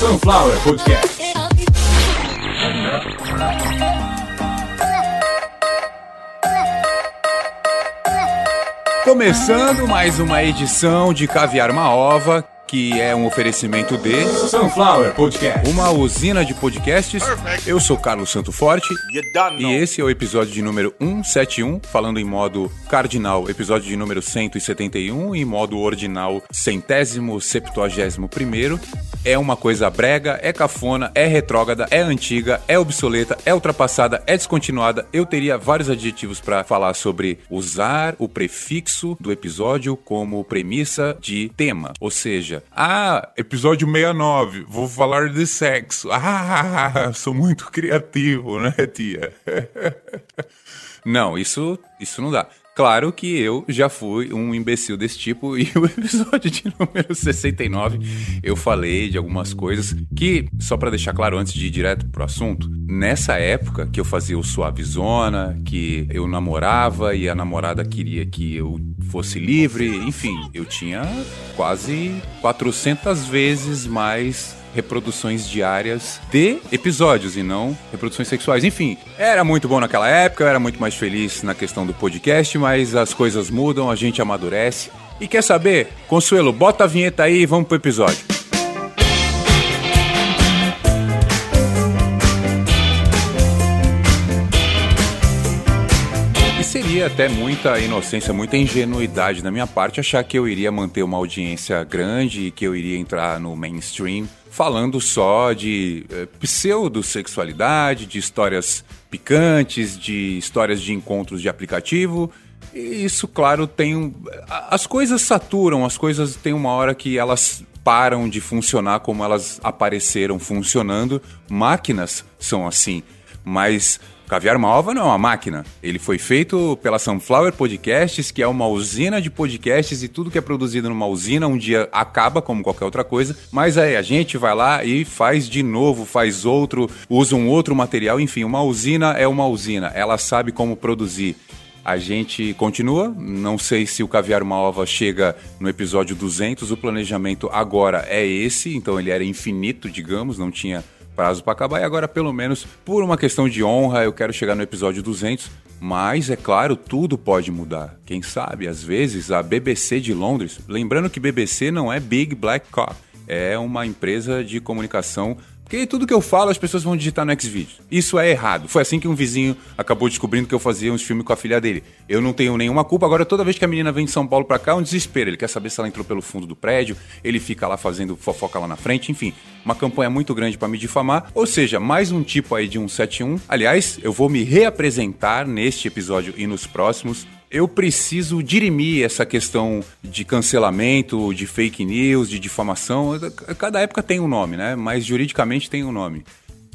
Sunflower Podcast. Começando mais uma edição de Caviar uma Ova, que é um oferecimento de Sunflower Podcast, uma usina de podcasts. Eu sou Carlos Santo Forte e esse é o episódio de número 171, falando em modo cardinal, episódio de número 171 e em modo ordinal, centésimo, septuagésimo primeiro. É uma coisa brega, é cafona, é retrógrada, é antiga, é obsoleta, é ultrapassada, é descontinuada. Eu teria vários adjetivos para falar sobre usar o prefixo do episódio como premissa de tema, ou seja, ah, episódio 69, vou falar de sexo. Ah, sou muito criativo, né, tia? não, isso, isso não dá. Claro que eu já fui um imbecil desse tipo e o episódio de número 69 eu falei de algumas coisas que, só para deixar claro antes de ir direto pro assunto, nessa época que eu fazia o Suavizona, que eu namorava e a namorada queria que eu fosse livre, enfim, eu tinha quase 400 vezes mais reproduções diárias de episódios e não reproduções sexuais. Enfim, era muito bom naquela época, eu era muito mais feliz na questão do podcast, mas as coisas mudam, a gente amadurece. E quer saber? Consuelo, bota a vinheta aí e vamos pro episódio. Seria até muita inocência, muita ingenuidade da minha parte achar que eu iria manter uma audiência grande e que eu iria entrar no mainstream falando só de é, pseudo-sexualidade, de histórias picantes, de histórias de encontros de aplicativo. E isso, claro, tem. As coisas saturam, as coisas têm uma hora que elas param de funcionar como elas apareceram funcionando. Máquinas são assim. Mas Caviar Malva não é uma máquina. Ele foi feito pela Sunflower Podcasts, que é uma usina de podcasts e tudo que é produzido numa usina um dia acaba, como qualquer outra coisa. Mas aí a gente vai lá e faz de novo, faz outro, usa um outro material. Enfim, uma usina é uma usina. Ela sabe como produzir. A gente continua, não sei se o Caviar Malva chega no episódio 200, o planejamento agora é esse, então ele era infinito, digamos, não tinha prazo para acabar e agora pelo menos por uma questão de honra eu quero chegar no episódio 200, mas é claro, tudo pode mudar. Quem sabe, às vezes a BBC de Londres, lembrando que BBC não é Big Black Cock, é uma empresa de comunicação porque tudo que eu falo as pessoas vão digitar no Xvideos. Isso é errado. Foi assim que um vizinho acabou descobrindo que eu fazia uns filmes com a filha dele. Eu não tenho nenhuma culpa. Agora, toda vez que a menina vem de São Paulo pra cá, é um desespero. Ele quer saber se ela entrou pelo fundo do prédio, ele fica lá fazendo fofoca lá na frente, enfim. Uma campanha muito grande para me difamar. Ou seja, mais um tipo aí de 171. Aliás, eu vou me reapresentar neste episódio e nos próximos eu preciso dirimir essa questão de cancelamento, de fake news, de difamação. Cada época tem um nome, né? Mas juridicamente tem um nome.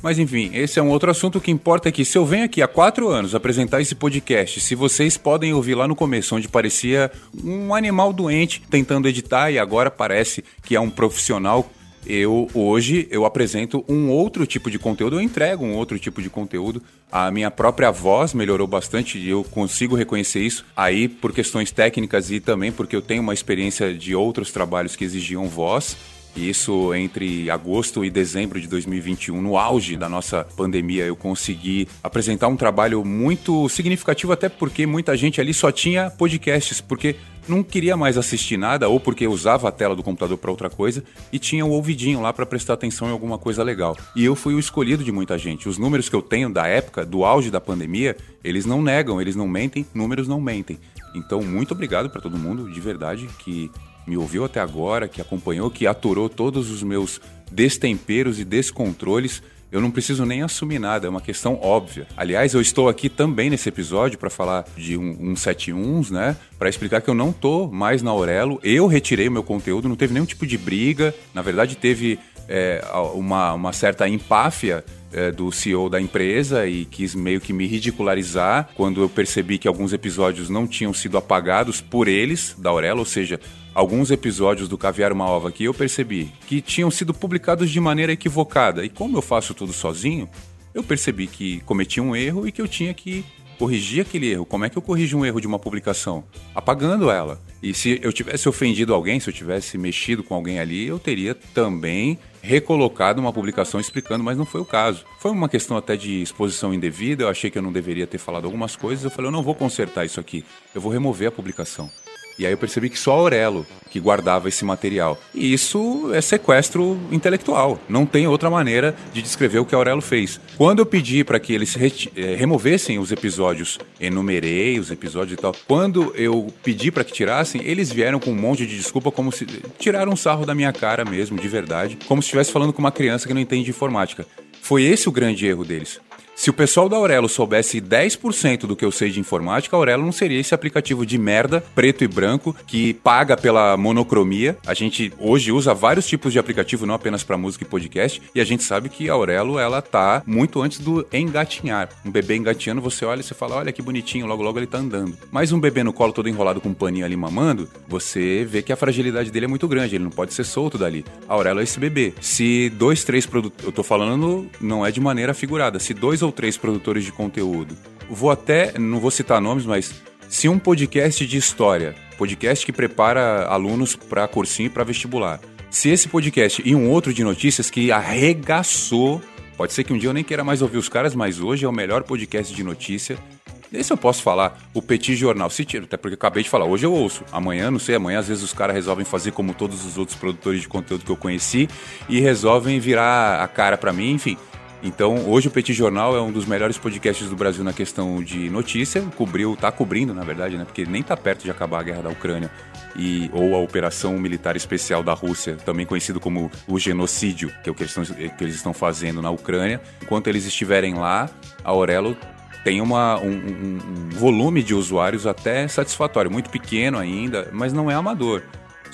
Mas enfim, esse é um outro assunto. O que importa é que se eu venho aqui há quatro anos apresentar esse podcast, se vocês podem ouvir lá no começo, onde parecia um animal doente tentando editar e agora parece que é um profissional eu hoje eu apresento um outro tipo de conteúdo, eu entrego um outro tipo de conteúdo. A minha própria voz melhorou bastante e eu consigo reconhecer isso aí por questões técnicas e também porque eu tenho uma experiência de outros trabalhos que exigiam voz. Isso entre agosto e dezembro de 2021, no auge da nossa pandemia, eu consegui apresentar um trabalho muito significativo, até porque muita gente ali só tinha podcasts, porque não queria mais assistir nada, ou porque usava a tela do computador para outra coisa, e tinha o ouvidinho lá para prestar atenção em alguma coisa legal. E eu fui o escolhido de muita gente. Os números que eu tenho da época, do auge da pandemia, eles não negam, eles não mentem, números não mentem. Então, muito obrigado para todo mundo, de verdade, que me ouviu até agora, que acompanhou, que aturou todos os meus destemperos e descontroles. Eu não preciso nem assumir nada, é uma questão óbvia. Aliás, eu estou aqui também nesse episódio para falar de um, um 71, né? Para explicar que eu não tô mais na Aurelo. Eu retirei o meu conteúdo, não teve nenhum tipo de briga. Na verdade, teve é, uma, uma certa empáfia é, do CEO da empresa e quis meio que me ridicularizar quando eu percebi que alguns episódios não tinham sido apagados por eles, da Aurelo, ou seja, alguns episódios do Caviar Uma Ova que eu percebi que tinham sido publicados de maneira equivocada. E como eu faço tudo sozinho, eu percebi que cometi um erro e que eu tinha que corrigir aquele erro. Como é que eu corrijo um erro de uma publicação? Apagando ela. E se eu tivesse ofendido alguém, se eu tivesse mexido com alguém ali, eu teria também recolocado uma publicação explicando, mas não foi o caso. Foi uma questão até de exposição indevida, eu achei que eu não deveria ter falado algumas coisas, eu falei, eu não vou consertar isso aqui, eu vou remover a publicação. E aí eu percebi que só Aurelo que guardava esse material. E isso é sequestro intelectual. Não tem outra maneira de descrever o que Aurelo fez. Quando eu pedi para que eles eh, removessem os episódios, enumerei os episódios e tal. Quando eu pedi para que tirassem, eles vieram com um monte de desculpa, como se tiraram um sarro da minha cara mesmo, de verdade, como se estivesse falando com uma criança que não entende de informática. Foi esse o grande erro deles. Se o pessoal da Aurelo soubesse 10% do que eu sei de informática, a Aurelo não seria esse aplicativo de merda, preto e branco, que paga pela monocromia. A gente hoje usa vários tipos de aplicativo, não apenas para música e podcast, e a gente sabe que a Aurelo, ela tá muito antes do engatinhar. Um bebê engatinhando, você olha e você fala, olha que bonitinho, logo logo ele tá andando. Mas um bebê no colo todo enrolado com um paninho ali mamando, você vê que a fragilidade dele é muito grande, ele não pode ser solto dali. A Aurelo é esse bebê. Se dois, três produtos, eu tô falando não é de maneira figurada, se dois ou três produtores de conteúdo. Vou até, não vou citar nomes, mas se um podcast de história, podcast que prepara alunos para cursinho e para vestibular, se esse podcast e um outro de notícias que arregaçou, pode ser que um dia eu nem queira mais ouvir os caras, mas hoje é o melhor podcast de notícia. Esse eu posso falar, o Petit Jornal, se tira, até porque eu acabei de falar, hoje eu ouço, amanhã não sei, amanhã às vezes os caras resolvem fazer como todos os outros produtores de conteúdo que eu conheci e resolvem virar a cara para mim, enfim. Então, hoje o Petit Jornal é um dos melhores podcasts do Brasil na questão de notícia. Cobriu, tá cobrindo, na verdade, né? Porque nem tá perto de acabar a guerra da Ucrânia. E, ou a Operação Militar Especial da Rússia, também conhecido como o genocídio, que é o que eles, estão, que eles estão fazendo na Ucrânia. Enquanto eles estiverem lá, a Aurelo tem uma, um, um, um volume de usuários até satisfatório, muito pequeno ainda, mas não é amador.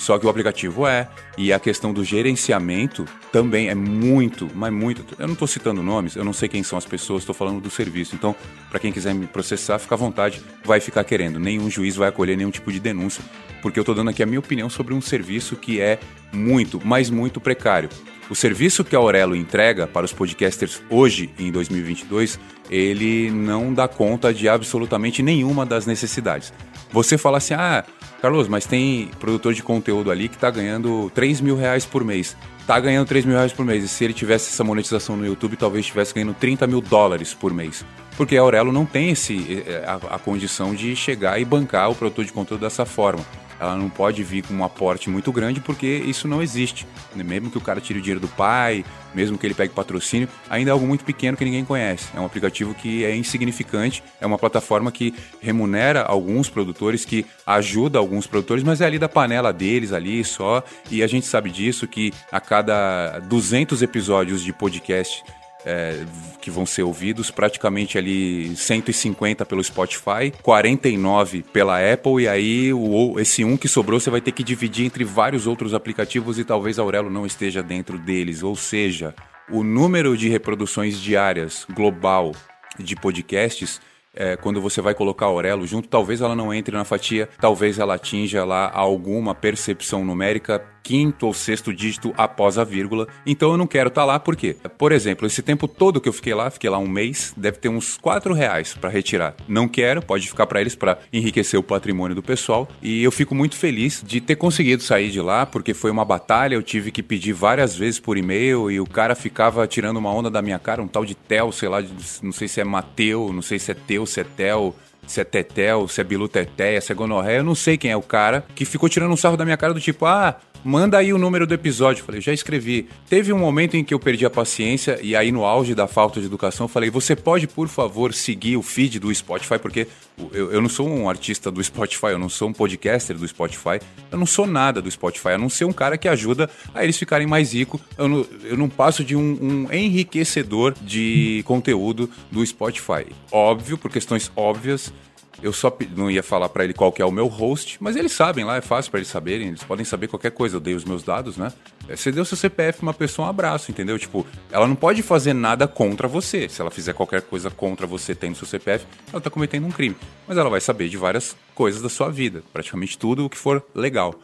Só que o aplicativo é. E a questão do gerenciamento também é muito, mas muito. Eu não estou citando nomes, eu não sei quem são as pessoas, estou falando do serviço. Então, para quem quiser me processar, fica à vontade, vai ficar querendo. Nenhum juiz vai acolher nenhum tipo de denúncia, porque eu estou dando aqui a minha opinião sobre um serviço que é muito, mas muito precário. O serviço que a Aurelo entrega para os podcasters hoje, em 2022, ele não dá conta de absolutamente nenhuma das necessidades. Você fala assim, ah, Carlos, mas tem produtor de conteúdo ali que está ganhando 3 mil reais por mês. Tá ganhando 3 mil reais por mês. E se ele tivesse essa monetização no YouTube, talvez estivesse ganhando 30 mil dólares por mês. Porque a Aurelo não tem esse, eh, a, a condição de chegar e bancar o produtor de conteúdo dessa forma ela não pode vir com um aporte muito grande porque isso não existe. Mesmo que o cara tire o dinheiro do pai, mesmo que ele pegue patrocínio, ainda é algo muito pequeno que ninguém conhece. É um aplicativo que é insignificante, é uma plataforma que remunera alguns produtores, que ajuda alguns produtores, mas é ali da panela deles ali só. E a gente sabe disso que a cada 200 episódios de podcast é, que vão ser ouvidos, praticamente ali 150 pelo Spotify, 49 pela Apple, e aí o, esse um que sobrou você vai ter que dividir entre vários outros aplicativos e talvez Aurelo não esteja dentro deles. Ou seja, o número de reproduções diárias global de podcasts é, quando você vai colocar a Aurelo junto, talvez ela não entre na fatia, talvez ela atinja lá alguma percepção numérica quinto ou sexto dígito após a vírgula. Então eu não quero estar tá lá porque, por exemplo, esse tempo todo que eu fiquei lá, fiquei lá um mês, deve ter uns quatro reais para retirar. Não quero, pode ficar para eles para enriquecer o patrimônio do pessoal. E eu fico muito feliz de ter conseguido sair de lá porque foi uma batalha. Eu tive que pedir várias vezes por e-mail e o cara ficava tirando uma onda da minha cara, um tal de Tel, sei lá, não sei se é Mateu, não sei se é Teu, se é Tel se é Tetel, se é Bilu Teteia, se é Gonorreia, eu não sei quem é o cara que ficou tirando um sarro da minha cara do tipo, ah, manda aí o número do episódio. falei, já escrevi. Teve um momento em que eu perdi a paciência e aí no auge da falta de educação, falei, você pode, por favor, seguir o feed do Spotify, porque eu, eu não sou um artista do Spotify, eu não sou um podcaster do Spotify, eu não sou nada do Spotify, a não ser um cara que ajuda a eles ficarem mais ricos. Eu não, eu não passo de um, um enriquecedor de conteúdo do Spotify. Óbvio, por questões óbvias, eu só não ia falar para ele qual que é o meu host, mas eles sabem lá, é fácil para eles saberem, eles podem saber qualquer coisa. Eu dei os meus dados, né? É, você deu seu CPF uma pessoa, um abraço, entendeu? Tipo, ela não pode fazer nada contra você. Se ela fizer qualquer coisa contra você tendo seu CPF, ela tá cometendo um crime. Mas ela vai saber de várias coisas da sua vida, praticamente tudo o que for legal.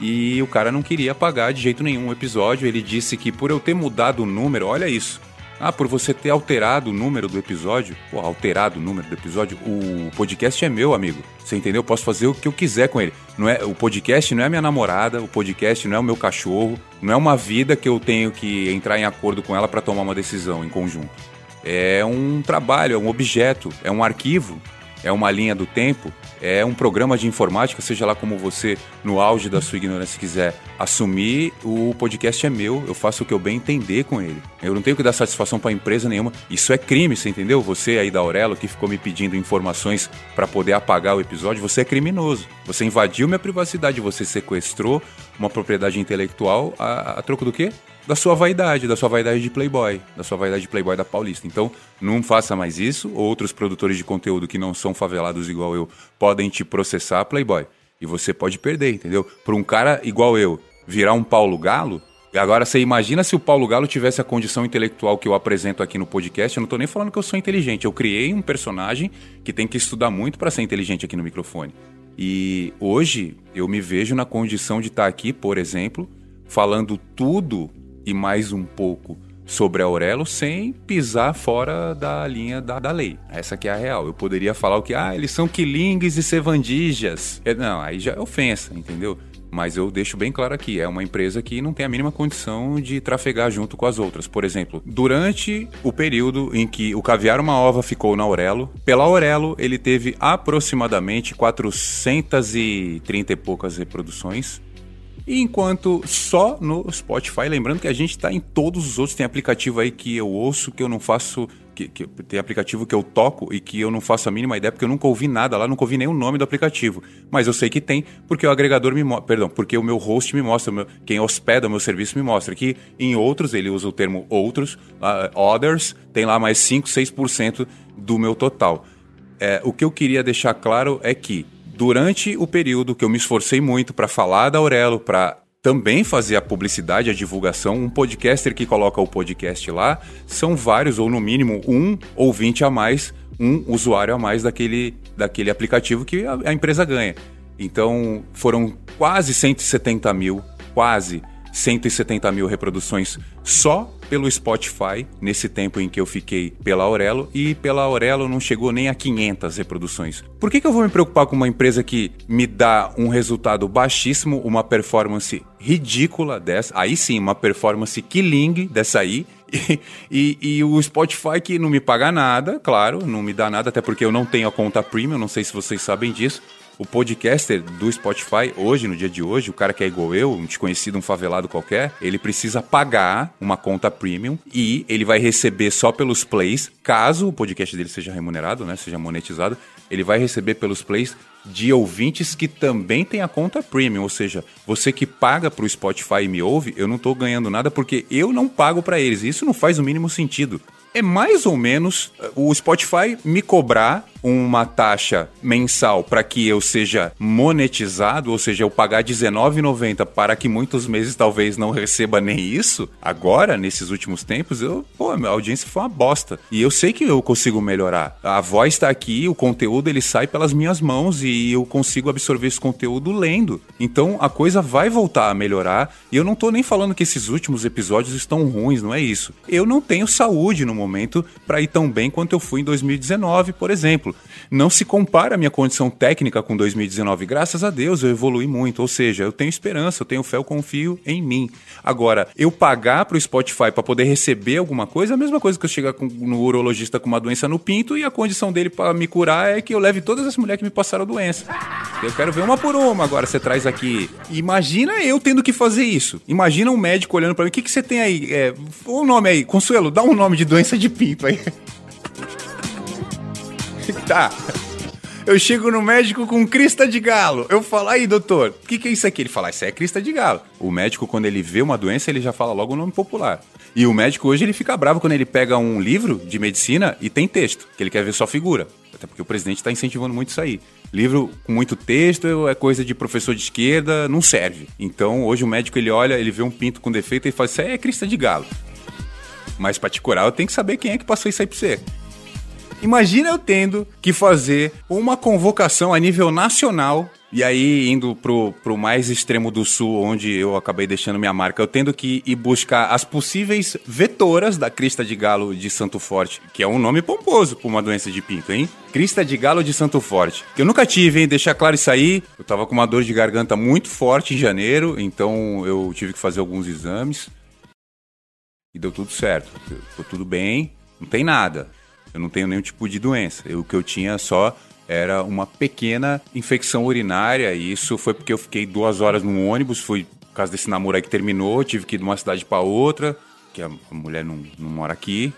E o cara não queria pagar de jeito nenhum o episódio. Ele disse que por eu ter mudado o número, olha isso. Ah, por você ter alterado o número do episódio. Pô, alterado o número do episódio. O podcast é meu, amigo. Você entendeu? Eu posso fazer o que eu quiser com ele. Não é, o podcast não é minha namorada, o podcast não é o meu cachorro, não é uma vida que eu tenho que entrar em acordo com ela para tomar uma decisão em conjunto. É um trabalho, é um objeto, é um arquivo, é uma linha do tempo é um programa de informática, seja lá como você, no auge da sua ignorância, quiser assumir, o podcast é meu, eu faço o que eu bem entender com ele. Eu não tenho que dar satisfação para empresa nenhuma. Isso é crime, você entendeu? Você aí da Aurelo que ficou me pedindo informações para poder apagar o episódio, você é criminoso. Você invadiu minha privacidade, você sequestrou uma propriedade intelectual a, a troco do quê? Da sua vaidade, da sua vaidade de playboy, da sua vaidade de playboy da Paulista. Então, não faça mais isso. Outros produtores de conteúdo que não são favelados igual eu podem te processar, playboy. E você pode perder, entendeu? Por um cara igual eu virar um Paulo Galo, Agora, você imagina se o Paulo Galo tivesse a condição intelectual que eu apresento aqui no podcast. Eu não estou nem falando que eu sou inteligente. Eu criei um personagem que tem que estudar muito para ser inteligente aqui no microfone. E hoje eu me vejo na condição de estar tá aqui, por exemplo, falando tudo e mais um pouco sobre a Aurelo sem pisar fora da linha da, da lei. Essa que é a real. Eu poderia falar o que, ah, eles são quilingues e sevandijas. É, não, aí já é ofensa, entendeu? Mas eu deixo bem claro aqui, é uma empresa que não tem a mínima condição de trafegar junto com as outras. Por exemplo, durante o período em que o Caviar Uma Ova ficou na Aurelo, pela Aurelo ele teve aproximadamente 430 e poucas reproduções enquanto só no Spotify, lembrando que a gente está em todos os outros, tem aplicativo aí que eu ouço, que eu não faço. Que, que, tem aplicativo que eu toco e que eu não faço a mínima ideia, porque eu nunca ouvi nada lá, nunca ouvi nem o nome do aplicativo. Mas eu sei que tem, porque o agregador me mostra. Perdão, porque o meu host me mostra, meu, quem hospeda o meu serviço me mostra. Que em outros, ele usa o termo outros, uh, others, tem lá mais 5, 6% do meu total. É, o que eu queria deixar claro é que durante o período que eu me esforcei muito para falar da Aurelo, para também fazer a publicidade, a divulgação, um podcaster que coloca o podcast lá, são vários, ou no mínimo um ouvinte a mais, um usuário a mais daquele, daquele aplicativo que a, a empresa ganha. Então foram quase 170 mil, quase 170 mil reproduções só pelo Spotify, nesse tempo em que eu fiquei pela Aurelo, e pela Aurelo não chegou nem a 500 reproduções. Por que, que eu vou me preocupar com uma empresa que me dá um resultado baixíssimo, uma performance ridícula dessa, aí sim, uma performance killing dessa aí, e, e, e, o Spotify que não me paga nada, claro, não me dá nada, até porque eu não tenho a conta premium, não sei se vocês sabem disso o podcaster do Spotify, hoje, no dia de hoje, o cara que é igual eu, um desconhecido, um favelado qualquer, ele precisa pagar uma conta premium e ele vai receber só pelos plays, caso o podcast dele seja remunerado, né, seja monetizado, ele vai receber pelos plays de ouvintes que também tem a conta premium, ou seja, você que paga para o Spotify e me ouve, eu não estou ganhando nada porque eu não pago para eles. Isso não faz o mínimo sentido. É mais ou menos o Spotify me cobrar uma taxa mensal para que eu seja monetizado, ou seja, eu pagar R$19,90 para que muitos meses talvez não receba nem isso, agora, nesses últimos tempos, eu, pô, minha audiência foi uma bosta. E eu sei que eu consigo melhorar. A voz está aqui, o conteúdo ele sai pelas minhas mãos e eu consigo absorver esse conteúdo lendo. Então a coisa vai voltar a melhorar. E eu não tô nem falando que esses últimos episódios estão ruins, não é isso. Eu não tenho saúde no momento para ir tão bem quanto eu fui em 2019, por exemplo exemplo, não se compara a minha condição técnica com 2019. Graças a Deus eu evolui muito, ou seja, eu tenho esperança, eu tenho fé, eu confio em mim. Agora, eu pagar para o Spotify para poder receber alguma coisa, é a mesma coisa que eu chegar com, no urologista com uma doença no pinto e a condição dele para me curar é que eu leve todas as mulheres que me passaram a doença. Eu quero ver uma por uma. Agora você traz aqui. Imagina eu tendo que fazer isso. Imagina um médico olhando para mim. O que, que você tem aí? É, o nome aí, Consuelo, dá um nome de doença de pinto aí. Tá. Eu chego no médico com crista de galo. Eu falo, aí, doutor, o que, que é isso aqui? Ele fala, isso é crista de galo. O médico, quando ele vê uma doença, ele já fala logo o nome popular. E o médico hoje ele fica bravo quando ele pega um livro de medicina e tem texto, que ele quer ver só figura. Até porque o presidente está incentivando muito isso aí. Livro com muito texto é coisa de professor de esquerda, não serve. Então hoje o médico ele olha, ele vê um pinto com defeito e fala: Isso aí é crista de galo. Mas para te curar, eu tenho que saber quem é que passou isso aí pra você. Imagina eu tendo que fazer uma convocação a nível nacional E aí, indo pro, pro mais extremo do sul, onde eu acabei deixando minha marca, eu tendo que ir buscar as possíveis vetoras da crista de galo de Santo Forte, que é um nome pomposo pra uma doença de pinto, hein? Crista de galo de Santo Forte. Que eu nunca tive, hein? Deixar claro isso aí. Eu tava com uma dor de garganta muito forte em janeiro, então eu tive que fazer alguns exames. E deu tudo certo. Ficou tudo bem, não tem nada. Eu não tenho nenhum tipo de doença. Eu, o que eu tinha só era uma pequena infecção urinária. E isso foi porque eu fiquei duas horas no ônibus. Foi por causa desse namoro aí que terminou. Tive que ir de uma cidade para outra. Que a mulher não, não mora aqui.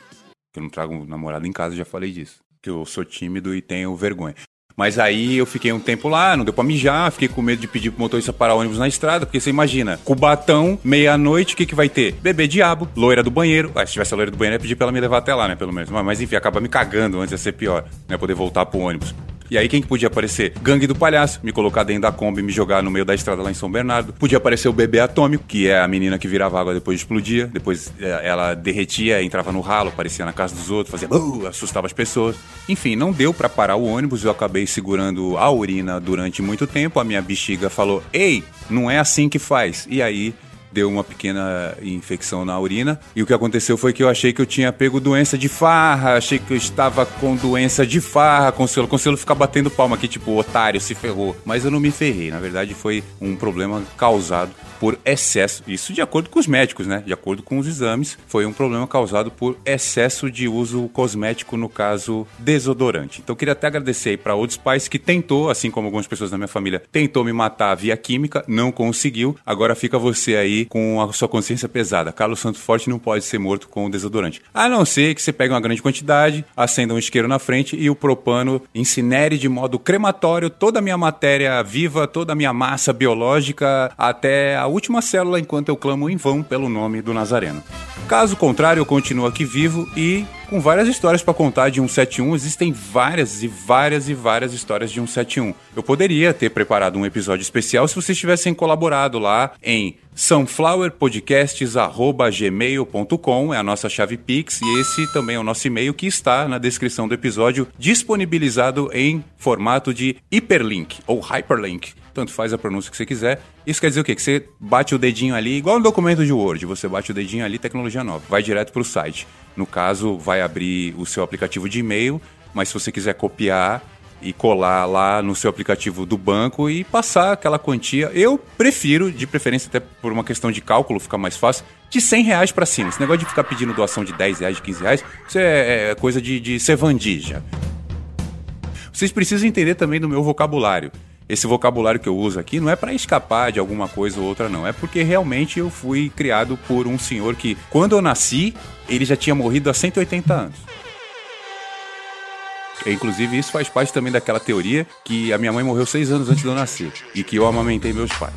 Que eu não trago namorado em casa, já falei disso. Que eu sou tímido e tenho vergonha. Mas aí eu fiquei um tempo lá, não deu pra mijar, fiquei com medo de pedir pro motorista parar ônibus na estrada, porque você imagina, Cubatão, meia-noite, o que que vai ter? Bebê diabo, loira do banheiro. Ah, se tivesse a loira do banheiro, ia pedir pra ela me levar até lá, né, pelo menos. Mas, mas enfim, acaba me cagando antes de ser pior, né, poder voltar pro ônibus. E aí quem que podia aparecer? Gangue do Palhaço, me colocar dentro da Kombi me jogar no meio da estrada lá em São Bernardo. Podia aparecer o Bebê Atômico, que é a menina que virava água depois explodia. Depois é, ela derretia, entrava no ralo, aparecia na casa dos outros, fazia uh, assustava as pessoas. Enfim, não deu para parar o ônibus, eu acabei segurando a urina durante muito tempo. A minha bexiga falou: "Ei, não é assim que faz". E aí deu uma pequena infecção na urina. E o que aconteceu foi que eu achei que eu tinha pego doença de farra, achei que eu estava com doença de farra, Conselho. Conselho ficar batendo palma aqui, tipo, otário, se ferrou. Mas eu não me ferrei. Na verdade, foi um problema causado por excesso. Isso de acordo com os médicos, né? De acordo com os exames, foi um problema causado por excesso de uso cosmético, no caso, desodorante. Então, queria até agradecer aí para outros pais que tentou, assim como algumas pessoas da minha família, tentou me matar via química, não conseguiu. Agora fica você aí com a sua consciência pesada. Carlos Santo Forte não pode ser morto com desodorante. A não ser que você pegue uma grande quantidade, acenda um isqueiro na frente e o propano incinere de modo crematório toda a minha matéria viva, toda a minha massa biológica, até a última célula enquanto eu clamo em vão pelo nome do Nazareno. Caso contrário, eu continuo aqui vivo e com várias histórias para contar de 171. Existem várias e várias e várias histórias de 171. Eu poderia ter preparado um episódio especial se vocês tivessem colaborado lá em sunflowerpodcasts@gmail.com é a nossa chave Pix e esse também é o nosso e-mail que está na descrição do episódio, disponibilizado em formato de hiperlink ou hyperlink tanto faz a pronúncia que você quiser. Isso quer dizer o quê? Que você bate o dedinho ali, igual no documento de Word, você bate o dedinho ali, tecnologia nova, vai direto para o site. No caso, vai abrir o seu aplicativo de e-mail, mas se você quiser copiar e colar lá no seu aplicativo do banco e passar aquela quantia, eu prefiro, de preferência até por uma questão de cálculo, ficar mais fácil, de 100 reais para cima. Esse negócio de ficar pedindo doação de 10 reais, de 15 reais, isso é, é coisa de, de ser vandija. Vocês precisam entender também do meu vocabulário esse vocabulário que eu uso aqui não é para escapar de alguma coisa ou outra, não. É porque realmente eu fui criado por um senhor que, quando eu nasci, ele já tinha morrido há 180 anos. E, inclusive, isso faz parte também daquela teoria que a minha mãe morreu seis anos antes de eu nascer e que eu amamentei meus pais.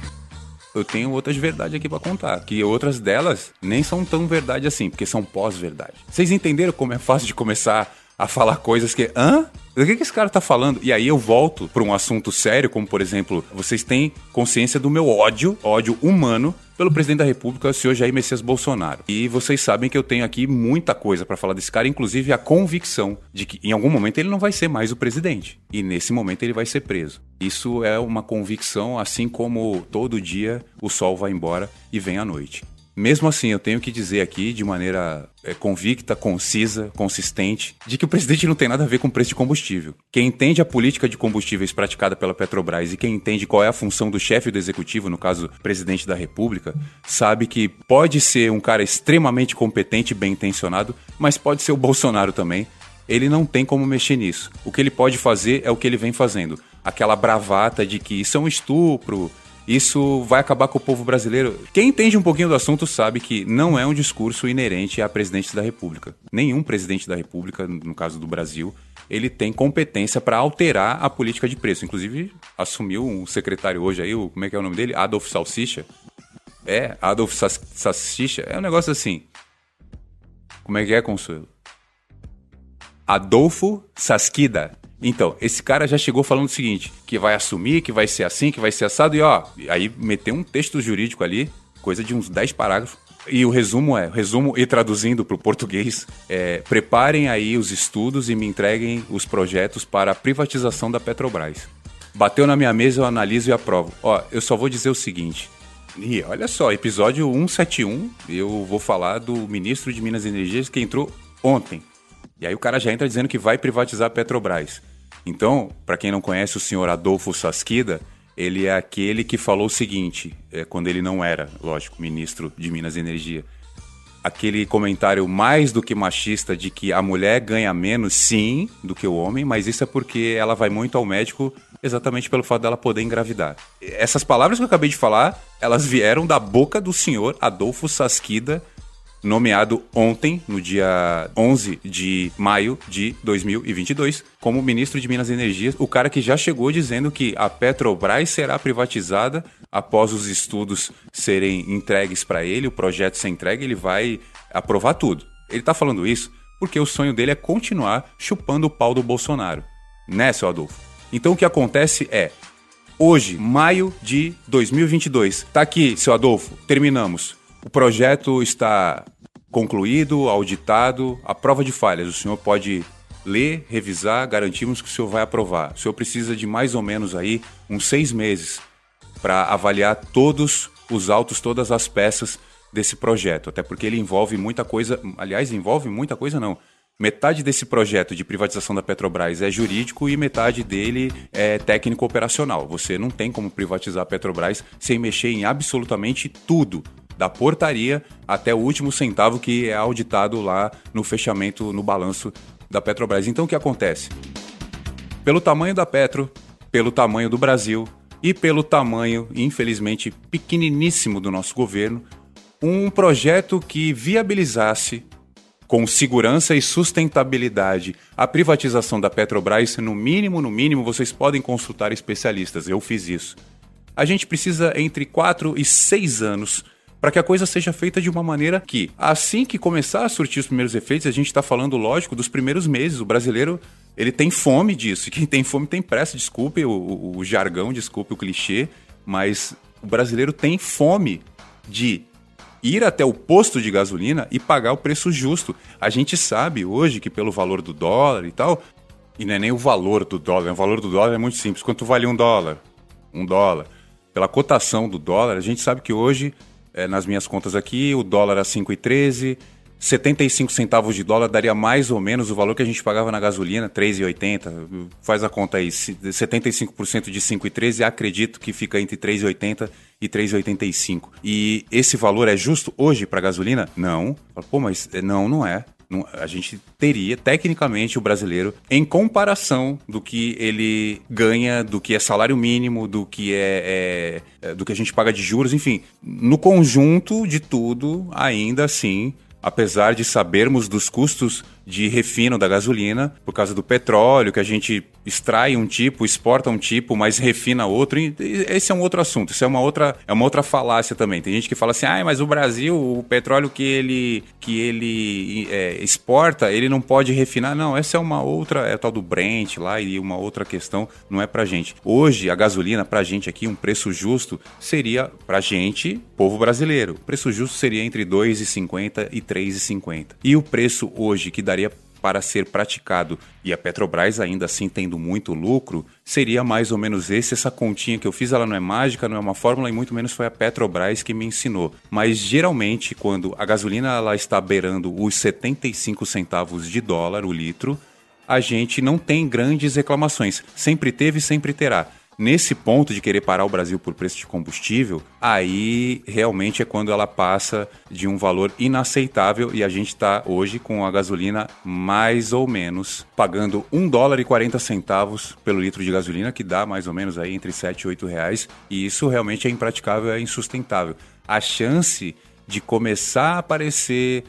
Eu tenho outras verdades aqui para contar, que outras delas nem são tão verdade assim, porque são pós-verdade. Vocês entenderam como é fácil de começar a falar coisas que. Hã? Do que, que esse cara tá falando? E aí eu volto para um assunto sério, como por exemplo, vocês têm consciência do meu ódio, ódio humano, pelo presidente da República, o senhor Jair Messias Bolsonaro. E vocês sabem que eu tenho aqui muita coisa para falar desse cara, inclusive a convicção de que em algum momento ele não vai ser mais o presidente. E nesse momento ele vai ser preso. Isso é uma convicção, assim como todo dia o sol vai embora e vem a noite. Mesmo assim, eu tenho que dizer aqui, de maneira é, convicta, concisa, consistente, de que o presidente não tem nada a ver com o preço de combustível. Quem entende a política de combustíveis praticada pela Petrobras e quem entende qual é a função do chefe do executivo, no caso, presidente da República, sabe que pode ser um cara extremamente competente e bem intencionado, mas pode ser o Bolsonaro também. Ele não tem como mexer nisso. O que ele pode fazer é o que ele vem fazendo. Aquela bravata de que isso é um estupro, isso vai acabar com o povo brasileiro. Quem entende um pouquinho do assunto sabe que não é um discurso inerente a presidente da República. Nenhum presidente da República, no caso do Brasil, ele tem competência para alterar a política de preço. Inclusive, assumiu um secretário hoje aí, como é que é o nome dele? Adolf Salsicha. É, Adolf Salsicha. É um negócio assim. Como é que é, Consuelo? Adolfo Sasquida. Então, esse cara já chegou falando o seguinte: que vai assumir, que vai ser assim, que vai ser assado, e ó, aí meteu um texto jurídico ali, coisa de uns 10 parágrafos. E o resumo é, resumo e traduzindo para o português, é, preparem aí os estudos e me entreguem os projetos para a privatização da Petrobras. Bateu na minha mesa, eu analiso e aprovo. Ó, eu só vou dizer o seguinte. E olha só, episódio 171, eu vou falar do ministro de Minas e Energias que entrou ontem. E aí o cara já entra dizendo que vai privatizar a Petrobras. Então, para quem não conhece o senhor Adolfo Sasquida, ele é aquele que falou o seguinte, é, quando ele não era, lógico, ministro de Minas e Energia. Aquele comentário mais do que machista de que a mulher ganha menos, sim, do que o homem, mas isso é porque ela vai muito ao médico exatamente pelo fato dela poder engravidar. Essas palavras que eu acabei de falar, elas vieram da boca do senhor Adolfo Sasquida, nomeado ontem, no dia 11 de maio de 2022, como ministro de Minas e Energia, o cara que já chegou dizendo que a Petrobras será privatizada após os estudos serem entregues para ele, o projeto ser entregue, ele vai aprovar tudo. Ele está falando isso porque o sonho dele é continuar chupando o pau do Bolsonaro. Né, seu Adolfo? Então o que acontece é, hoje, maio de 2022, tá aqui, seu Adolfo, terminamos. O projeto está concluído, auditado, a prova de falhas. O senhor pode ler, revisar, garantimos que o senhor vai aprovar. O senhor precisa de mais ou menos aí uns seis meses para avaliar todos os autos, todas as peças desse projeto, até porque ele envolve muita coisa, aliás, envolve muita coisa não. Metade desse projeto de privatização da Petrobras é jurídico e metade dele é técnico operacional. Você não tem como privatizar a Petrobras sem mexer em absolutamente tudo da portaria até o último centavo que é auditado lá no fechamento, no balanço da Petrobras. Então o que acontece? Pelo tamanho da Petro, pelo tamanho do Brasil e pelo tamanho, infelizmente, pequeniníssimo do nosso governo, um projeto que viabilizasse com segurança e sustentabilidade a privatização da Petrobras, no mínimo, no mínimo, vocês podem consultar especialistas. Eu fiz isso. A gente precisa entre 4 e 6 anos para que a coisa seja feita de uma maneira que, assim que começar a surtir os primeiros efeitos, a gente está falando, lógico, dos primeiros meses. O brasileiro ele tem fome disso. E quem tem fome tem pressa. Desculpe o, o, o jargão, desculpe o clichê, mas o brasileiro tem fome de ir até o posto de gasolina e pagar o preço justo. A gente sabe hoje que pelo valor do dólar e tal, e não é nem o valor do dólar, o valor do dólar é muito simples. Quanto vale um dólar? Um dólar. Pela cotação do dólar, a gente sabe que hoje é, nas minhas contas aqui, o dólar a 5,13, 75 centavos de dólar daria mais ou menos o valor que a gente pagava na gasolina, 3,80. Faz a conta aí, 75% de 5,13, acredito que fica entre 3,80 e 3,85. E esse valor é justo hoje para gasolina? Não. Pô, mas não, não é a gente teria, tecnicamente, o brasileiro, em comparação do que ele ganha, do que é salário mínimo, do que é, é, é do que a gente paga de juros, enfim, no conjunto de tudo, ainda assim, apesar de sabermos dos custos de refino da gasolina, por causa do petróleo, que a gente extrai um tipo, exporta um tipo, mas refina outro. esse é um outro assunto, isso é uma outra, é uma outra falácia também. Tem gente que fala assim, ah, mas o Brasil, o petróleo que ele, que ele é, exporta, ele não pode refinar. Não, essa é uma outra, é tal do Brent lá e uma outra questão, não é pra gente. Hoje, a gasolina, pra gente aqui, um preço justo seria, pra gente, povo brasileiro, o preço justo seria entre 2,50 e 3,50. E o preço hoje que daria para ser praticado e a Petrobras ainda assim tendo muito lucro, seria mais ou menos esse. Essa continha que eu fiz, ela não é mágica, não é uma fórmula e muito menos foi a Petrobras que me ensinou. Mas geralmente, quando a gasolina ela está beirando os 75 centavos de dólar o litro, a gente não tem grandes reclamações. Sempre teve sempre terá nesse ponto de querer parar o Brasil por preço de combustível, aí realmente é quando ela passa de um valor inaceitável e a gente está hoje com a gasolina mais ou menos pagando 1 dólar e 40 centavos pelo litro de gasolina, que dá mais ou menos aí entre 7 e 8 reais, e isso realmente é impraticável, é insustentável. A chance de começar a aparecer.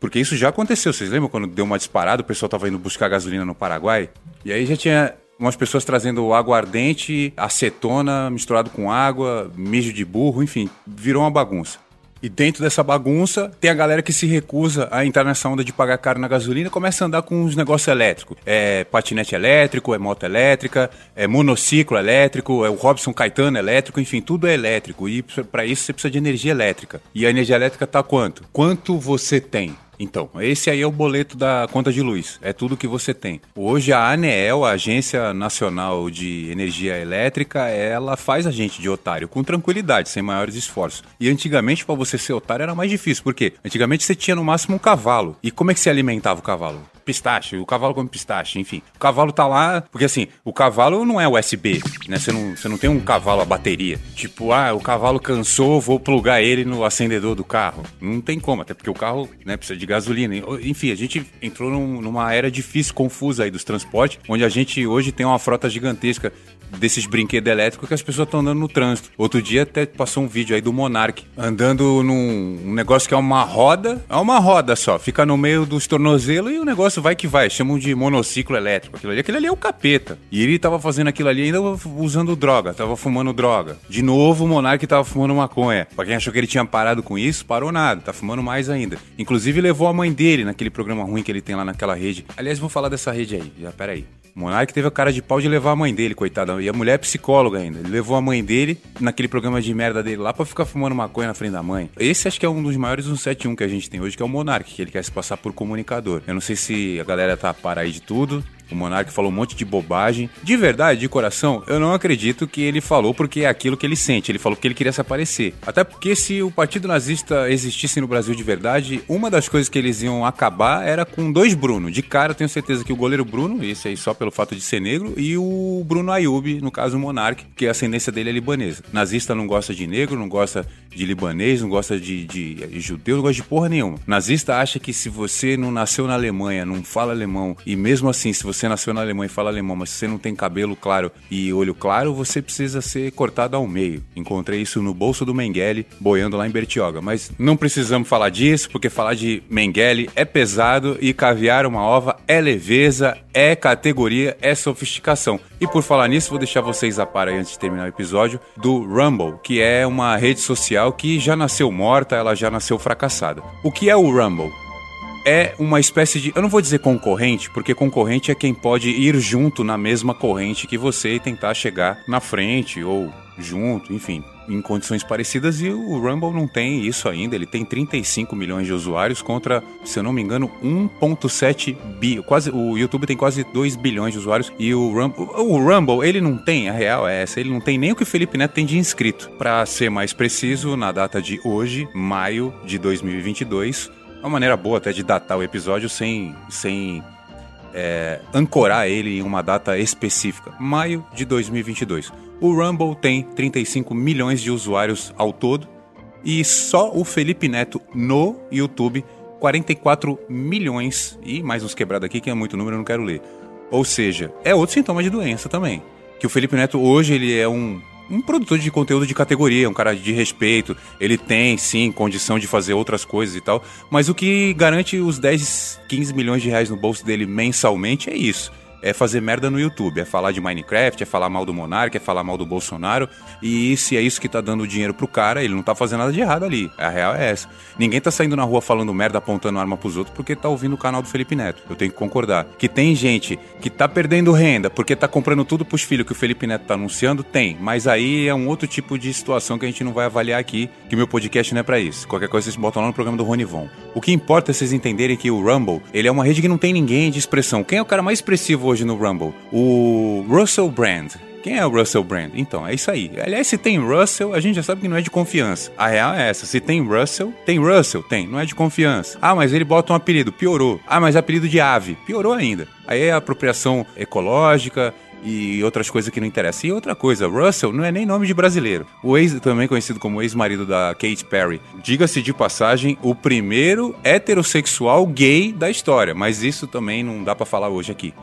Porque isso já aconteceu. Vocês lembram quando deu uma disparada, o pessoal estava indo buscar gasolina no Paraguai? E aí já tinha umas pessoas trazendo aguardente, acetona misturado com água, mijo de burro, enfim, virou uma bagunça. E dentro dessa bagunça, tem a galera que se recusa a entrar nessa onda de pagar caro na gasolina começa a andar com uns negócios elétricos. É patinete elétrico, é moto elétrica, é monociclo elétrico, é o Robson Caetano elétrico, enfim, tudo é elétrico. E para isso você precisa de energia elétrica. E a energia elétrica tá quanto? Quanto você tem? Então, esse aí é o boleto da conta de luz. É tudo que você tem. Hoje a ANEEL, a Agência Nacional de Energia Elétrica, ela faz a gente de otário com tranquilidade, sem maiores esforços. E antigamente para você ser otário era mais difícil, porque antigamente você tinha no máximo um cavalo. E como é que se alimentava o cavalo? Pistache, o cavalo come pistache, enfim. O cavalo tá lá, porque assim, o cavalo não é USB, né? Você não, você não tem um cavalo a bateria. Tipo, ah, o cavalo cansou, vou plugar ele no acendedor do carro. Não tem como, até porque o carro né, precisa de gasolina. Enfim, a gente entrou num, numa era difícil, confusa aí dos transportes, onde a gente hoje tem uma frota gigantesca desses brinquedos elétricos que as pessoas estão andando no trânsito. Outro dia até passou um vídeo aí do Monark andando num um negócio que é uma roda, é uma roda só, fica no meio dos tornozelos e o negócio vai que vai, chamam de monociclo elétrico. Aquilo ali, aquilo ali é o capeta. E ele tava fazendo aquilo ali ainda usando droga, tava fumando droga. De novo o Monark tava fumando maconha. Pra quem achou que ele tinha parado com isso, parou nada, tá fumando mais ainda. Inclusive levou a mãe dele naquele programa ruim que ele tem lá naquela rede. Aliás, vou falar dessa rede aí, já pera aí. O Monark teve a cara de pau de levar a mãe dele, coitada. E a mulher é psicóloga ainda. Ele levou a mãe dele naquele programa de merda dele lá pra ficar fumando maconha na frente da mãe. Esse acho que é um dos maiores 171 que a gente tem hoje, que é o Monark, que ele quer se passar por comunicador. Eu não sei se a galera tá para aí de tudo, o Monark falou um monte de bobagem. De verdade, de coração, eu não acredito que ele falou porque é aquilo que ele sente. Ele falou porque ele queria se aparecer. Até porque se o Partido Nazista existisse no Brasil de verdade, uma das coisas que eles iam acabar era com dois Bruno. De cara, eu tenho certeza que o goleiro Bruno, esse aí só pelo fato de ser negro, e o Bruno Ayub, no caso o Monark, que a ascendência dele é libanesa. Nazista não gosta de negro, não gosta de libanês, não gosta de, de, de judeu, não gosta de porra nenhuma. Nazista acha que se você não nasceu na Alemanha, não fala alemão, e mesmo assim, se você nasceu na Alemanha e fala alemão, mas você não tem cabelo claro e olho claro, você precisa ser cortado ao meio. Encontrei isso no bolso do Mengele, boiando lá em Bertioga. Mas não precisamos falar disso, porque falar de Mengele é pesado e caviar uma ova é leveza, é categoria, é sofisticação. E por falar nisso, vou deixar vocês a par aí antes de terminar o episódio do Rumble, que é uma rede social que já nasceu morta, ela já nasceu fracassada. O que é o Rumble? é uma espécie de. Eu não vou dizer concorrente, porque concorrente é quem pode ir junto na mesma corrente que você e tentar chegar na frente ou junto, enfim, em condições parecidas. E o Rumble não tem isso ainda. Ele tem 35 milhões de usuários contra, se eu não me engano, 1,7 bi. Quase, o YouTube tem quase 2 bilhões de usuários. E o Rumble, o Rumble, ele não tem, a real é essa, ele não tem nem o que o Felipe Neto tem de inscrito. Para ser mais preciso, na data de hoje, maio de 2022 uma maneira boa até de datar o episódio sem, sem é, ancorar ele em uma data específica. Maio de 2022. O Rumble tem 35 milhões de usuários ao todo e só o Felipe Neto no YouTube 44 milhões e mais uns quebrados aqui que é muito número, eu não quero ler. Ou seja, é outro sintoma de doença também. Que o Felipe Neto hoje ele é um um produtor de conteúdo de categoria, um cara de respeito. Ele tem, sim, condição de fazer outras coisas e tal. Mas o que garante os 10, 15 milhões de reais no bolso dele mensalmente é isso é fazer merda no YouTube, é falar de Minecraft, é falar mal do Monark, é falar mal do Bolsonaro. E se é isso que tá dando dinheiro pro cara, ele não tá fazendo nada de errado ali. A real é essa. Ninguém tá saindo na rua falando merda, apontando arma pros outros porque tá ouvindo o canal do Felipe Neto. Eu tenho que concordar. Que tem gente que tá perdendo renda porque tá comprando tudo pros filhos que o Felipe Neto tá anunciando, tem. Mas aí é um outro tipo de situação que a gente não vai avaliar aqui, que meu podcast não é para isso. Qualquer coisa vocês botam lá no programa do Rony Von. O que importa é vocês entenderem que o Rumble, ele é uma rede que não tem ninguém de expressão. Quem é o cara mais expressivo hoje no Rumble? O Russell Brand. Quem é o Russell Brand? Então, é isso aí. Aliás, se tem Russell, a gente já sabe que não é de confiança. A real é essa. Se tem Russell, tem Russell, tem, não é de confiança. Ah, mas ele bota um apelido, piorou. Ah, mas apelido de ave, piorou ainda. Aí é apropriação ecológica, e outras coisas que não interessam. E outra coisa, Russell não é nem nome de brasileiro. O ex, também conhecido como ex-marido da Kate Perry. Diga-se de passagem, o primeiro heterossexual gay da história, mas isso também não dá para falar hoje aqui.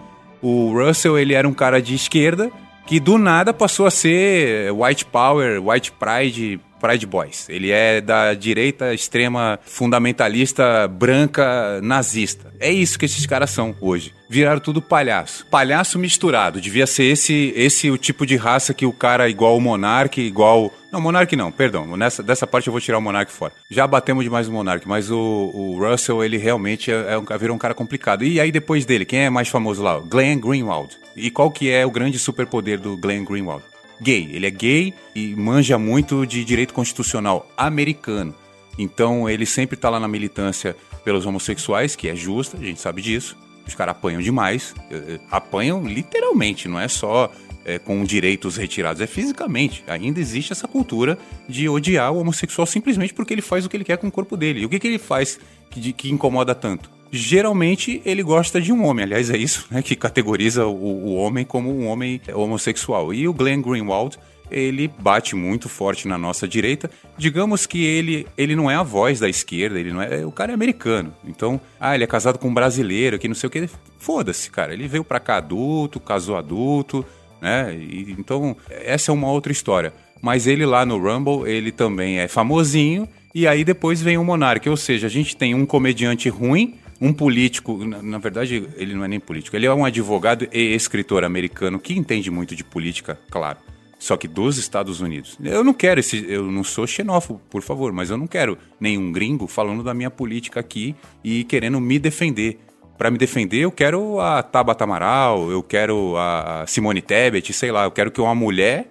O Russell, ele era um cara de esquerda que do nada passou a ser white power, white pride, Pride Boys. Ele é da direita extrema fundamentalista branca nazista. É isso que esses caras são hoje. Viraram tudo palhaço. Palhaço misturado. Devia ser esse esse o tipo de raça que o cara igual o Monark, igual não, Monark não, perdão. Nessa, dessa parte eu vou tirar o Monark fora. Já batemos demais o Monark, mas o, o Russell, ele realmente é, é um, virou um cara complicado. E aí depois dele, quem é mais famoso lá? Glenn Greenwald. E qual que é o grande superpoder do Glenn Greenwald? Gay. Ele é gay e manja muito de direito constitucional americano. Então ele sempre tá lá na militância pelos homossexuais, que é justa, a gente sabe disso. Os caras apanham demais, eh, eh, apanham literalmente, não é só é, com direitos retirados, é fisicamente. Ainda existe essa cultura de odiar o homossexual simplesmente porque ele faz o que ele quer com o corpo dele. E o que, que ele faz que, que incomoda tanto? Geralmente ele gosta de um homem, aliás, é isso né, que categoriza o, o homem como um homem homossexual. E o Glenn Greenwald ele bate muito forte na nossa direita. Digamos que ele, ele não é a voz da esquerda, ele não é. O cara é americano. Então, ah, ele é casado com um brasileiro que não sei o que. Foda-se, cara. Ele veio pra cá adulto, casou adulto, né? E, então, essa é uma outra história. Mas ele lá no Rumble, ele também é famosinho. E aí depois vem o Monark. Ou seja, a gente tem um comediante ruim um político, na, verdade ele não é nem político, ele é um advogado e escritor americano que entende muito de política, claro só que dos Estados Unidos. Eu não quero esse, eu não sou xenófobo, por favor, mas eu não quero nenhum gringo falando da minha política aqui e querendo me defender. Para me defender, eu quero a Tabata Amaral, eu quero a Simone Tebet, sei lá, eu quero que uma mulher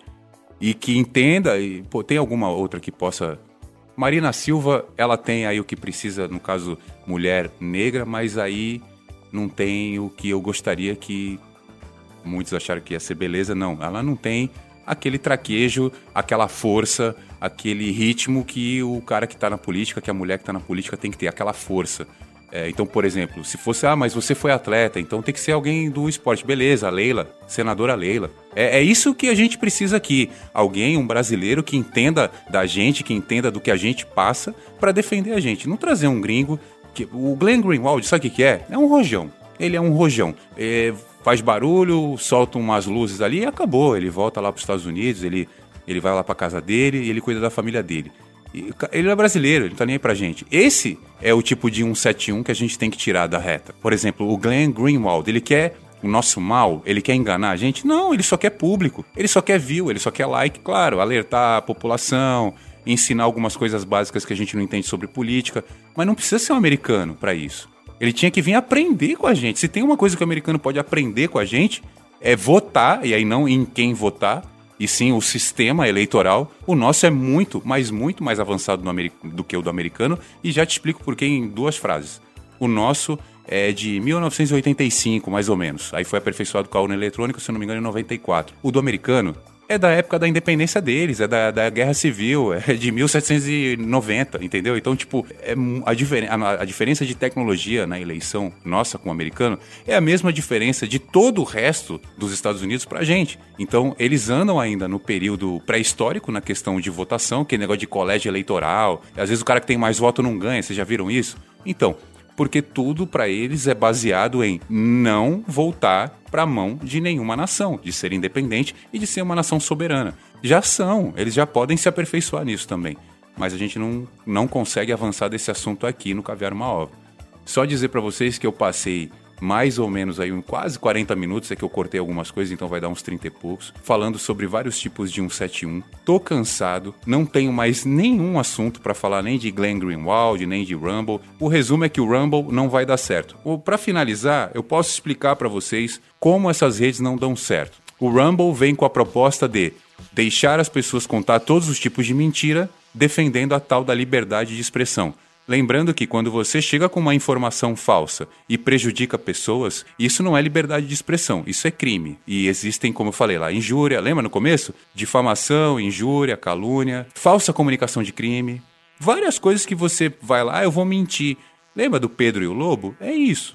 e que entenda, e pô, tem alguma outra que possa Marina Silva, ela tem aí o que precisa, no caso, mulher negra, mas aí não tem o que eu gostaria que muitos acharam que ia ser beleza, não. Ela não tem aquele traquejo, aquela força, aquele ritmo que o cara que está na política, que a mulher que está na política tem que ter, aquela força. É, então, por exemplo, se fosse, ah, mas você foi atleta, então tem que ser alguém do esporte. Beleza, Leila, senadora Leila. É, é isso que a gente precisa aqui. Alguém, um brasileiro que entenda da gente, que entenda do que a gente passa para defender a gente. Não trazer um gringo. Que, o Glenn Greenwald, sabe o que, que é? É um rojão. Ele é um rojão. É, faz barulho, solta umas luzes ali e acabou. Ele volta lá para os Estados Unidos, ele, ele vai lá para casa dele e ele cuida da família dele. Ele é brasileiro, ele não tá nem aí pra gente. Esse é o tipo de 171 que a gente tem que tirar da reta. Por exemplo, o Glenn Greenwald, ele quer o nosso mal, ele quer enganar a gente? Não, ele só quer público, ele só quer view, ele só quer like, claro, alertar a população, ensinar algumas coisas básicas que a gente não entende sobre política, mas não precisa ser um americano para isso. Ele tinha que vir aprender com a gente. Se tem uma coisa que o americano pode aprender com a gente, é votar, e aí não em quem votar, e sim o sistema eleitoral. O nosso é muito, mas muito mais avançado do que o do americano, e já te explico por que em duas frases. O nosso é de 1985, mais ou menos. Aí foi aperfeiçoado com a urna eletrônica, se não me engano, em 94. O do americano é da época da independência deles, é da, da Guerra Civil, é de 1790, entendeu? Então, tipo, é a, diferen a, a, diferença de tecnologia na eleição nossa com o americano é a mesma diferença de todo o resto dos Estados Unidos pra gente. Então, eles andam ainda no período pré-histórico na questão de votação, que é negócio de colégio eleitoral. Às vezes o cara que tem mais voto não ganha, vocês já viram isso? Então, porque tudo para eles é baseado em não voltar para a mão de nenhuma nação, de ser independente e de ser uma nação soberana. Já são, eles já podem se aperfeiçoar nisso também. Mas a gente não, não consegue avançar desse assunto aqui no Caviar Uma Ova. Só dizer para vocês que eu passei mais ou menos aí quase 40 minutos, é que eu cortei algumas coisas, então vai dar uns 30 e poucos, falando sobre vários tipos de 171. Tô cansado, não tenho mais nenhum assunto para falar nem de Glenn Greenwald, nem de Rumble. O resumo é que o Rumble não vai dar certo. Para finalizar, eu posso explicar para vocês como essas redes não dão certo. O Rumble vem com a proposta de deixar as pessoas contar todos os tipos de mentira, defendendo a tal da liberdade de expressão. Lembrando que quando você chega com uma informação falsa e prejudica pessoas, isso não é liberdade de expressão, isso é crime. E existem, como eu falei lá, injúria, lembra no começo? Difamação, injúria, calúnia, falsa comunicação de crime. Várias coisas que você vai lá, ah, eu vou mentir. Lembra do Pedro e o Lobo? É isso.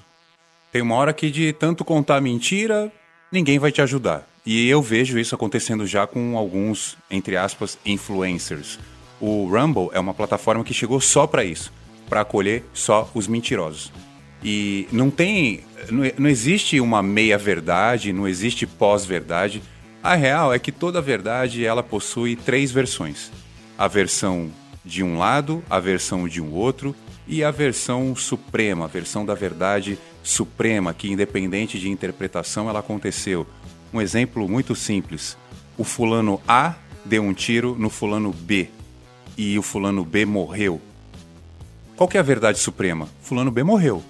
Tem uma hora que de tanto contar mentira, ninguém vai te ajudar. E eu vejo isso acontecendo já com alguns, entre aspas, influencers. O Rumble é uma plataforma que chegou só para isso para acolher só os mentirosos. E não tem. Não existe uma meia-verdade, não existe pós-verdade. A real é que toda verdade ela possui três versões: a versão de um lado, a versão de um outro e a versão suprema, a versão da verdade suprema, que independente de interpretação ela aconteceu. Um exemplo muito simples: o fulano A deu um tiro no fulano B e o fulano B morreu. Qual que é a verdade suprema? Fulano B morreu.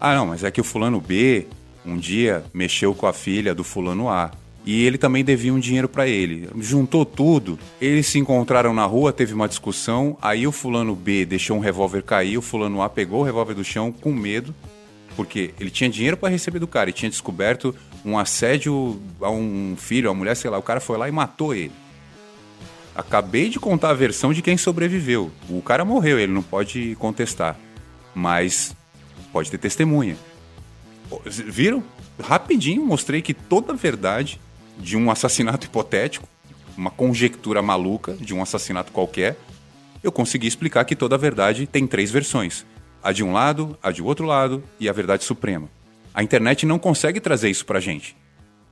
Ah, não, mas é que o fulano B um dia mexeu com a filha do fulano A. e ele também devia um dinheiro para ele. Juntou tudo, eles se encontraram na rua, teve uma discussão, aí o fulano B deixou um revólver cair, o fulano A pegou o revólver do chão com medo, porque ele tinha dinheiro para receber do cara e tinha descoberto um assédio a um filho, a mulher, sei lá, o cara foi lá e matou ele. Acabei de contar a versão de quem sobreviveu. O cara morreu, ele não pode contestar. Mas pode ter testemunha. Viram? Rapidinho mostrei que toda a verdade de um assassinato hipotético, uma conjectura maluca de um assassinato qualquer, eu consegui explicar que toda a verdade tem três versões: a de um lado, a de outro lado e a verdade suprema. A internet não consegue trazer isso pra gente.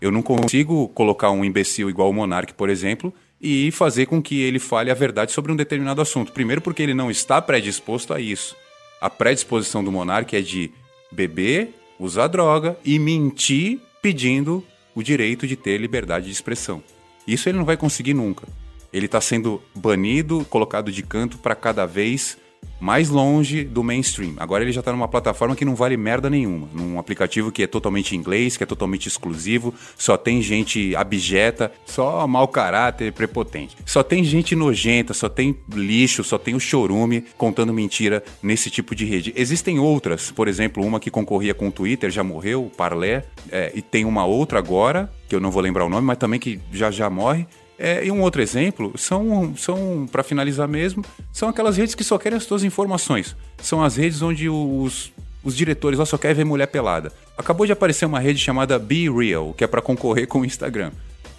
Eu não consigo colocar um imbecil igual o Monark, por exemplo, e fazer com que ele fale a verdade sobre um determinado assunto. Primeiro, porque ele não está predisposto a isso. A predisposição do monarca é de beber, usar droga e mentir pedindo o direito de ter liberdade de expressão. Isso ele não vai conseguir nunca. Ele está sendo banido, colocado de canto para cada vez mais longe do mainstream. Agora ele já está numa plataforma que não vale merda nenhuma. Num aplicativo que é totalmente inglês, que é totalmente exclusivo, só tem gente abjeta, só mau caráter, prepotente. Só tem gente nojenta, só tem lixo, só tem o chorume contando mentira nesse tipo de rede. Existem outras, por exemplo, uma que concorria com o Twitter, já morreu, o Parlé, é, e tem uma outra agora, que eu não vou lembrar o nome, mas também que já já morre, é, e um outro exemplo são, são para finalizar mesmo, são aquelas redes que só querem as suas informações. São as redes onde os, os diretores lá só querem ver mulher pelada. Acabou de aparecer uma rede chamada Be Real, que é para concorrer com o Instagram.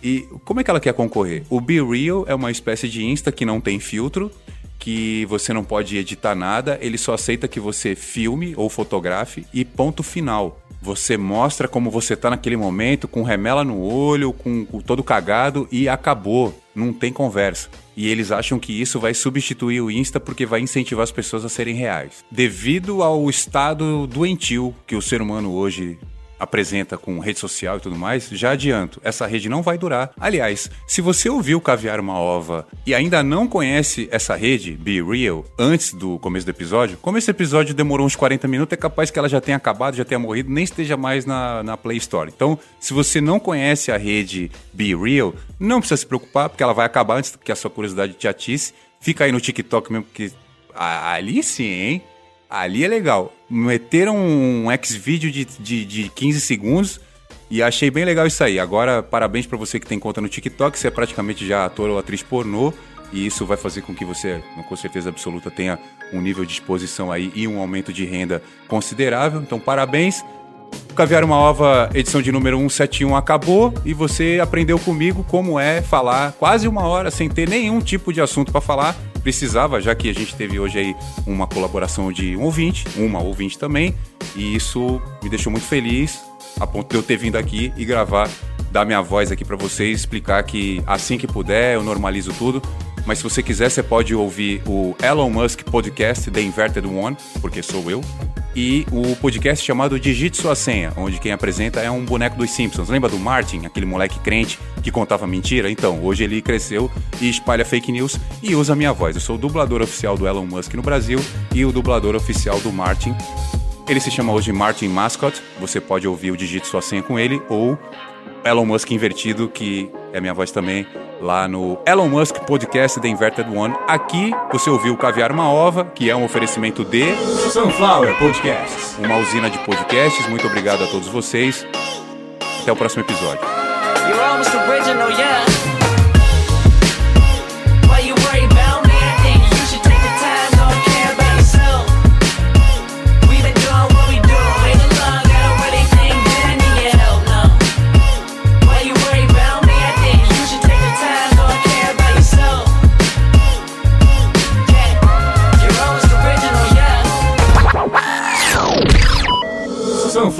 E como é que ela quer concorrer? O Be Real é uma espécie de Insta que não tem filtro, que você não pode editar nada, ele só aceita que você filme ou fotografe e ponto final. Você mostra como você tá naquele momento, com remela no olho, com, com todo cagado e acabou. Não tem conversa. E eles acham que isso vai substituir o Insta porque vai incentivar as pessoas a serem reais. Devido ao estado doentio que o ser humano hoje apresenta com rede social e tudo mais, já adianto, essa rede não vai durar. Aliás, se você ouviu Caviar uma Ova e ainda não conhece essa rede, Be Real, antes do começo do episódio, como esse episódio demorou uns 40 minutos, é capaz que ela já tenha acabado, já tenha morrido, nem esteja mais na, na Play Store. Então, se você não conhece a rede Be Real, não precisa se preocupar, porque ela vai acabar antes que a sua curiosidade te atisse. Fica aí no TikTok mesmo, porque ali sim, hein? Ali é legal. Meteram um X-Vídeo de, de, de 15 segundos e achei bem legal isso aí. Agora, parabéns para você que tem conta no TikTok. Você é praticamente já ator ou atriz pornô. E isso vai fazer com que você, com certeza absoluta, tenha um nível de exposição aí e um aumento de renda considerável. Então, parabéns. Caviar uma Ova, edição de número 171 acabou e você aprendeu comigo como é falar quase uma hora sem ter nenhum tipo de assunto para falar precisava, já que a gente teve hoje aí uma colaboração de um ouvinte, uma ouvinte também, e isso me deixou muito feliz, a ponto de eu ter vindo aqui e gravar, dar minha voz aqui para vocês, explicar que assim que puder eu normalizo tudo. Mas se você quiser, você pode ouvir o Elon Musk Podcast The Inverted One, porque sou eu e o podcast chamado Digite Sua Senha, onde quem apresenta é um boneco dos Simpsons. Lembra do Martin, aquele moleque crente que contava mentira? Então, hoje ele cresceu e espalha fake news e usa a minha voz. Eu sou o dublador oficial do Elon Musk no Brasil e o dublador oficial do Martin. Ele se chama hoje Martin Mascot. Você pode ouvir o Digite Sua Senha com ele ou Elon Musk invertido, que é minha voz também, lá no Elon Musk Podcast The Inverted One. Aqui você ouviu Caviar uma Ova, que é um oferecimento de Sunflower Podcasts, uma usina de podcasts. Muito obrigado a todos vocês. Até o próximo episódio.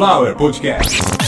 Sunflower Podcast.